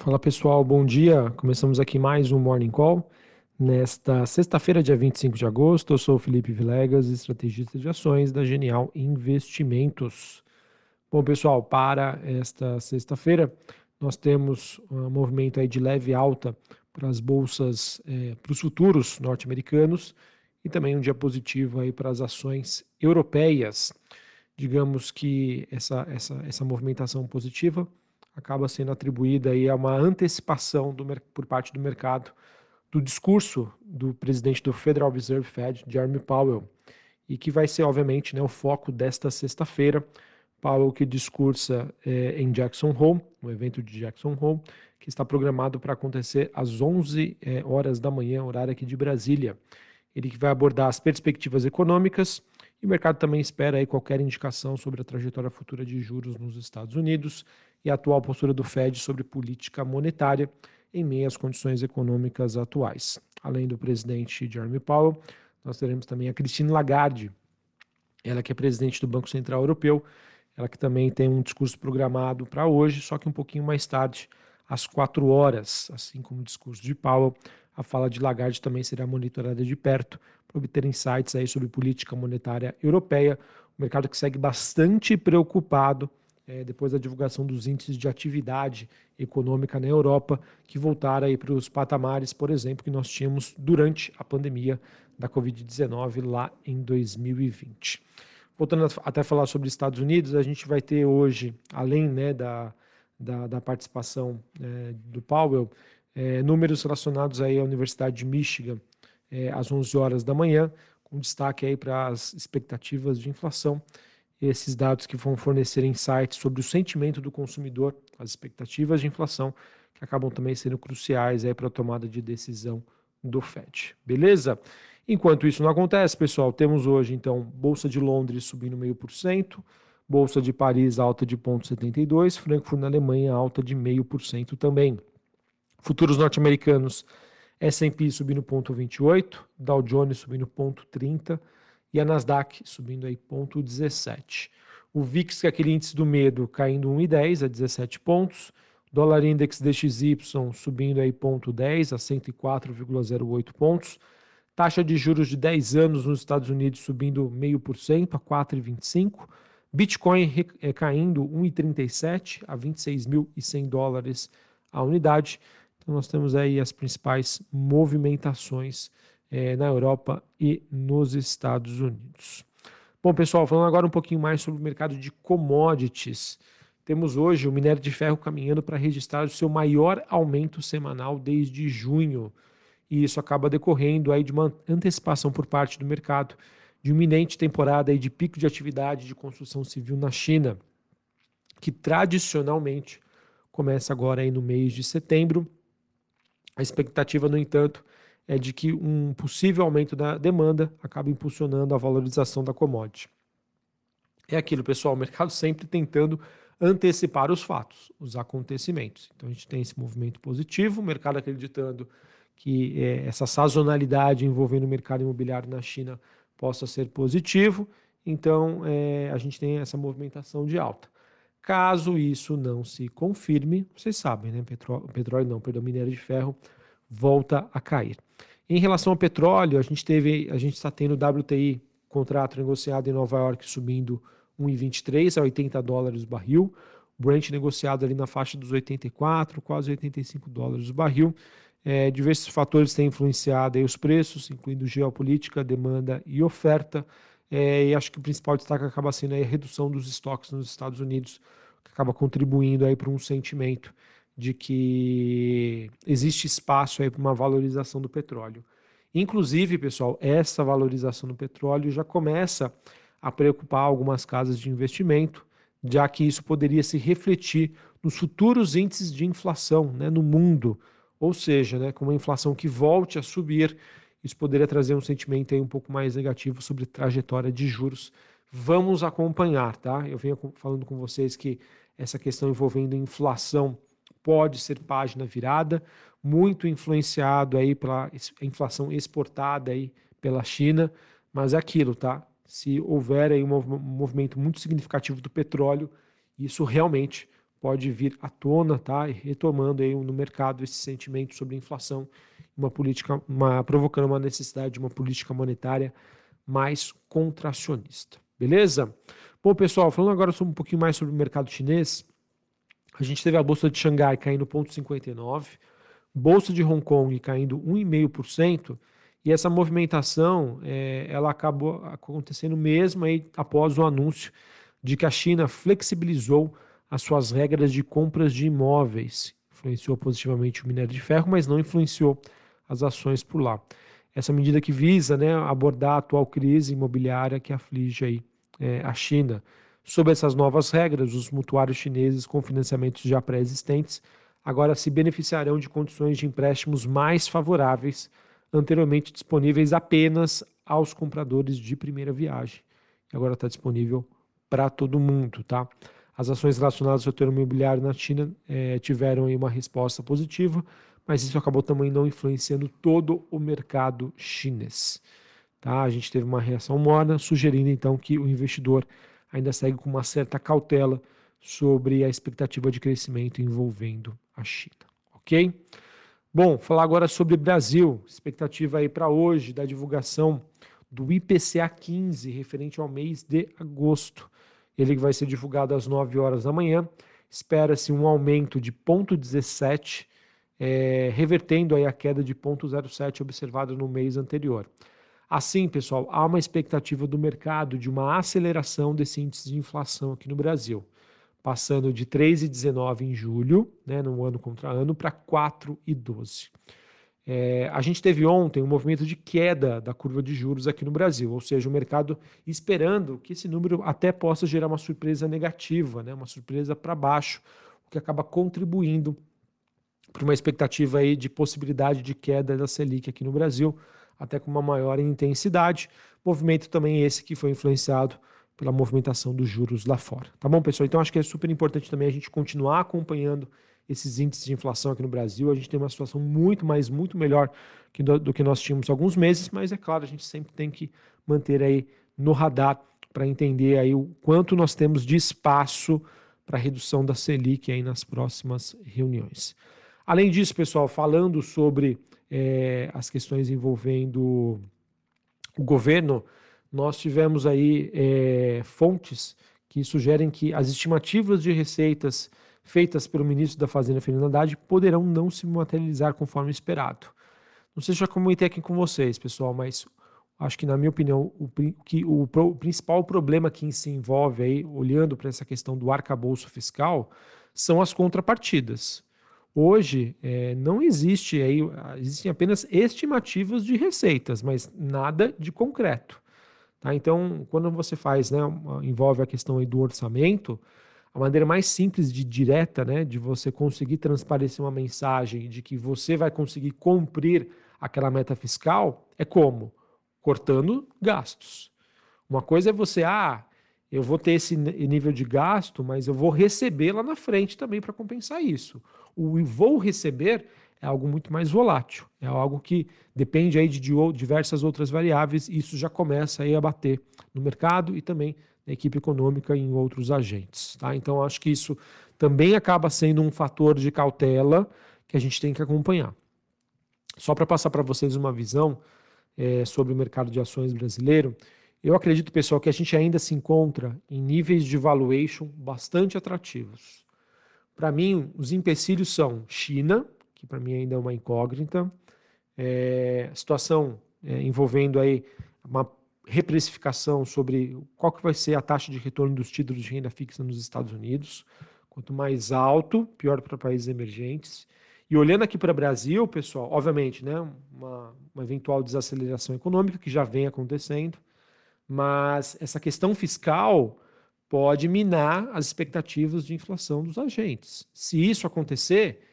Fala pessoal, bom dia. Começamos aqui mais um Morning Call. Nesta sexta-feira, dia 25 de agosto, eu sou Felipe Vilegas, estrategista de ações da Genial Investimentos. Bom, pessoal, para esta sexta-feira, nós temos um movimento aí de leve alta para as bolsas, é, para os futuros norte-americanos e também um dia positivo aí para as ações europeias. Digamos que essa, essa, essa movimentação positiva acaba sendo atribuída aí a uma antecipação do, por parte do mercado do discurso do presidente do Federal Reserve Fed, Jeremy Powell, e que vai ser, obviamente, né, o foco desta sexta-feira. Powell que discursa é, em Jackson Hole, no evento de Jackson Hole, que está programado para acontecer às 11 é, horas da manhã, horário aqui de Brasília. Ele que vai abordar as perspectivas econômicas e o mercado também espera aí qualquer indicação sobre a trajetória futura de juros nos Estados Unidos e a atual postura do Fed sobre política monetária em meio às condições econômicas atuais. Além do presidente Jeremy Powell, nós teremos também a Christine Lagarde, ela que é presidente do Banco Central Europeu, ela que também tem um discurso programado para hoje, só que um pouquinho mais tarde, às quatro horas, assim como o discurso de Powell, a fala de Lagarde também será monitorada de perto obter insights aí sobre política monetária europeia, um mercado que segue bastante preocupado é, depois da divulgação dos índices de atividade econômica na Europa, que voltaram aí para os patamares, por exemplo, que nós tínhamos durante a pandemia da Covid-19 lá em 2020. Voltando até falar sobre Estados Unidos, a gente vai ter hoje, além né, da, da, da participação é, do Powell, é, números relacionados aí à Universidade de Michigan é, às 11 horas da manhã, com destaque aí para as expectativas de inflação esses dados que vão fornecer insights sobre o sentimento do consumidor, as expectativas de inflação, que acabam também sendo cruciais para a tomada de decisão do FED. Beleza? Enquanto isso não acontece, pessoal, temos hoje então Bolsa de Londres subindo meio por cento, Bolsa de Paris alta de 0,72, Frankfurt na Alemanha alta de meio por cento também. Futuros norte-americanos, S&P subindo 0,28, Dow Jones subindo 0,30, e a Nasdaq subindo aí 0,17. O VIX, que é aquele índice do medo, caindo 1,10 a 17 pontos. Dólar Index DXY subindo aí 0,10 a 104,08 pontos. Taxa de juros de 10 anos nos Estados Unidos subindo 0,5% a 4,25. Bitcoin é, caindo 1,37 a 26.100 dólares a unidade. Então nós temos aí as principais movimentações é, na Europa e nos Estados Unidos. Bom, pessoal, falando agora um pouquinho mais sobre o mercado de commodities. Temos hoje o minério de ferro caminhando para registrar o seu maior aumento semanal desde junho. E isso acaba decorrendo aí de uma antecipação por parte do mercado de uma iminente temporada aí de pico de atividade de construção civil na China, que tradicionalmente começa agora aí no mês de setembro. A expectativa, no entanto, é de que um possível aumento da demanda acaba impulsionando a valorização da commodity. É aquilo, pessoal, o mercado sempre tentando antecipar os fatos, os acontecimentos. Então a gente tem esse movimento positivo, o mercado acreditando que é, essa sazonalidade envolvendo o mercado imobiliário na China possa ser positivo, então é, a gente tem essa movimentação de alta. Caso isso não se confirme, vocês sabem, né? Petróleo, petróleo não, perdão, minério de ferro volta a cair. Em relação ao petróleo, a gente teve, a gente está tendo WTI contrato negociado em Nova York subindo 1,23 a 80 dólares o barril. Brent negociado ali na faixa dos 84, quase 85 dólares o barril. É, diversos fatores têm influenciado os preços, incluindo geopolítica, demanda e oferta. É, e acho que o principal destaque acaba sendo a redução dos estoques nos Estados Unidos, que acaba contribuindo aí para um sentimento de que existe espaço aí para uma valorização do petróleo. Inclusive, pessoal, essa valorização do petróleo já começa a preocupar algumas casas de investimento, já que isso poderia se refletir nos futuros índices de inflação né, no mundo. Ou seja, né, com uma inflação que volte a subir, isso poderia trazer um sentimento aí um pouco mais negativo sobre trajetória de juros. Vamos acompanhar, tá? Eu venho falando com vocês que essa questão envolvendo inflação pode ser página virada, muito influenciado aí pela inflação exportada aí pela China, mas é aquilo, tá? Se houver aí um movimento muito significativo do petróleo, isso realmente pode vir à tona, tá? E retomando aí no mercado esse sentimento sobre inflação, uma política, uma, provocando uma necessidade de uma política monetária mais contracionista. Beleza? Bom, pessoal, falando agora sobre um pouquinho mais sobre o mercado chinês, a gente teve a bolsa de Xangai caindo 0,59, bolsa de Hong Kong caindo 1,5%, e essa movimentação é, ela acabou acontecendo mesmo aí após o anúncio de que a China flexibilizou as suas regras de compras de imóveis. Influenciou positivamente o minério de ferro, mas não influenciou as ações por lá. Essa medida que visa né, abordar a atual crise imobiliária que aflige aí, é, a China. Sob essas novas regras, os mutuários chineses com financiamentos já pré-existentes agora se beneficiarão de condições de empréstimos mais favoráveis, anteriormente disponíveis apenas aos compradores de primeira viagem. Agora está disponível para todo mundo, tá? As ações relacionadas ao setor imobiliário na China é, tiveram uma resposta positiva, mas isso acabou também não influenciando todo o mercado chinês. Tá? A gente teve uma reação morna, sugerindo então que o investidor ainda segue com uma certa cautela sobre a expectativa de crescimento envolvendo a China. Ok? Bom, falar agora sobre Brasil. Expectativa aí para hoje da divulgação do IPCA 15, referente ao mês de agosto. Ele vai ser divulgado às 9 horas da manhã. Espera-se um aumento de 0,17, é, revertendo aí a queda de 0,07 observada no mês anterior. Assim, pessoal, há uma expectativa do mercado de uma aceleração desse índice de inflação aqui no Brasil, passando de 3,19 em julho, né, no ano contra ano, para 4,12. É, a gente teve ontem um movimento de queda da curva de juros aqui no Brasil, ou seja, o mercado esperando que esse número até possa gerar uma surpresa negativa, né, uma surpresa para baixo, o que acaba contribuindo para uma expectativa aí de possibilidade de queda da Selic aqui no Brasil, até com uma maior intensidade. Movimento também esse que foi influenciado pela movimentação dos juros lá fora. Tá bom, pessoal? Então acho que é super importante também a gente continuar acompanhando esses índices de inflação aqui no Brasil. A gente tem uma situação muito mais, muito melhor que do, do que nós tínhamos há alguns meses, mas é claro, a gente sempre tem que manter aí no radar para entender aí o quanto nós temos de espaço para redução da Selic aí nas próximas reuniões. Além disso, pessoal, falando sobre é, as questões envolvendo o governo, nós tivemos aí é, fontes que sugerem que as estimativas de receitas feitas pelo ministro da Fazenda, Fernando Haddad, poderão não se materializar conforme esperado. Não sei se já comentei aqui com vocês, pessoal, mas acho que, na minha opinião, o, que, o, o principal problema que se envolve aí, olhando para essa questão do arcabouço fiscal, são as contrapartidas. Hoje é, não existe aí, existem apenas estimativas de receitas, mas nada de concreto. Tá? Então, quando você faz, né, envolve a questão do orçamento, a maneira mais simples de direta, né, de você conseguir transparecer uma mensagem de que você vai conseguir cumprir aquela meta fiscal é como? Cortando gastos. Uma coisa é você, ah, eu vou ter esse nível de gasto, mas eu vou receber lá na frente também para compensar isso. O vou receber é algo muito mais volátil, é algo que depende aí de, diversas outras variáveis e isso já começa aí a bater no mercado e também na equipe econômica e em outros agentes. Tá? Então, acho que isso também acaba sendo um fator de cautela que a gente tem que acompanhar. Só para passar para vocês uma visão é, sobre o mercado de ações brasileiro, eu acredito, pessoal, que a gente ainda se encontra em níveis de valuation bastante atrativos. Para mim, os empecilhos são China, que para mim ainda é uma incógnita, é, situação é, envolvendo aí uma reprecificação sobre qual que vai ser a taxa de retorno dos títulos de renda fixa nos Estados Unidos. Quanto mais alto, pior para países emergentes. E olhando aqui para o Brasil, pessoal, obviamente, né, uma, uma eventual desaceleração econômica que já vem acontecendo, mas essa questão fiscal pode minar as expectativas de inflação dos agentes. Se isso acontecer,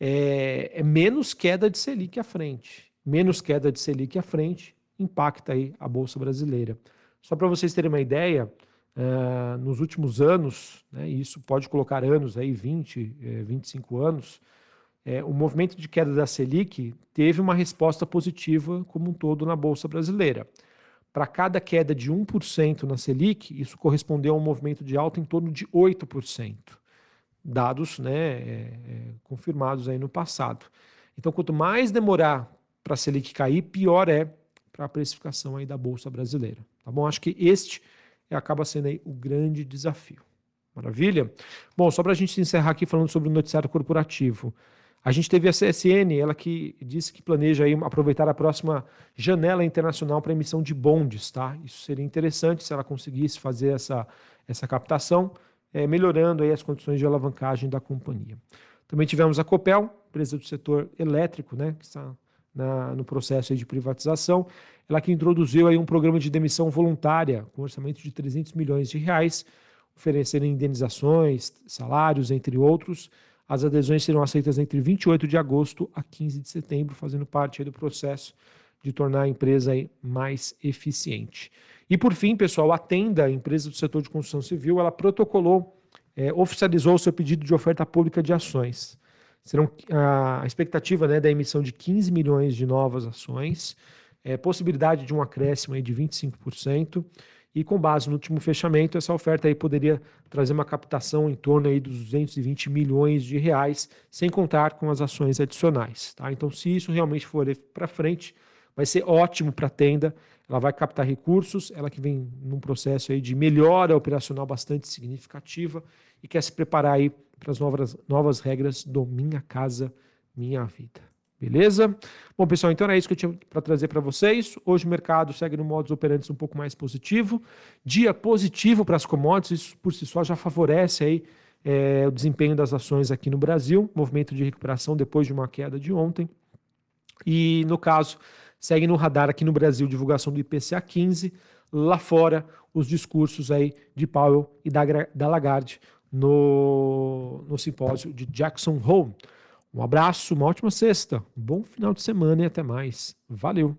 é, é menos queda de Selic à frente. Menos queda de Selic à frente, impacta aí a Bolsa Brasileira. Só para vocês terem uma ideia, uh, nos últimos anos, né, e isso pode colocar anos aí, 20, eh, 25 anos, é, o movimento de queda da Selic teve uma resposta positiva como um todo na Bolsa Brasileira. Para cada queda de 1% na Selic, isso correspondeu a um movimento de alta em torno de 8%. Dados né, é, é, confirmados aí no passado. Então, quanto mais demorar para a Selic cair, pior é para a precificação aí da Bolsa Brasileira. Tá bom? Acho que este acaba sendo aí o grande desafio. Maravilha? Bom, só para a gente encerrar aqui falando sobre o noticiário corporativo. A gente teve a CSN, ela que disse que planeja aí aproveitar a próxima janela internacional para emissão de bondes, tá? Isso seria interessante se ela conseguisse fazer essa, essa captação, é, melhorando aí as condições de alavancagem da companhia. Também tivemos a Copel, empresa do setor elétrico, né, que está na, no processo de privatização, ela que introduziu aí um programa de demissão voluntária com orçamento de 300 milhões de reais, oferecendo indenizações, salários, entre outros. As adesões serão aceitas entre 28 de agosto a 15 de setembro, fazendo parte do processo de tornar a empresa mais eficiente. E por fim, pessoal, a Tenda, a empresa do setor de construção civil, ela protocolou, é, oficializou o seu pedido de oferta pública de ações. Serão a expectativa né, da emissão de 15 milhões de novas ações, é, possibilidade de um acréscimo aí de 25%, e com base no último fechamento, essa oferta aí poderia trazer uma captação em torno aí dos 220 milhões de reais, sem contar com as ações adicionais. Tá? Então, se isso realmente for para frente, vai ser ótimo para a tenda, ela vai captar recursos, ela que vem num processo aí de melhora operacional bastante significativa e quer se preparar aí para as novas, novas regras do Minha Casa Minha Vida. Beleza? Bom, pessoal, então é isso que eu tinha para trazer para vocês. Hoje o mercado segue no modus operandi um pouco mais positivo. Dia positivo para as commodities, isso por si só já favorece aí é, o desempenho das ações aqui no Brasil, movimento de recuperação depois de uma queda de ontem. E no caso, segue no radar aqui no Brasil divulgação do IPCA 15, lá fora os discursos aí de Powell e da, da Lagarde no, no simpósio de Jackson Hole. Um abraço, uma ótima sexta, um bom final de semana e até mais. Valeu!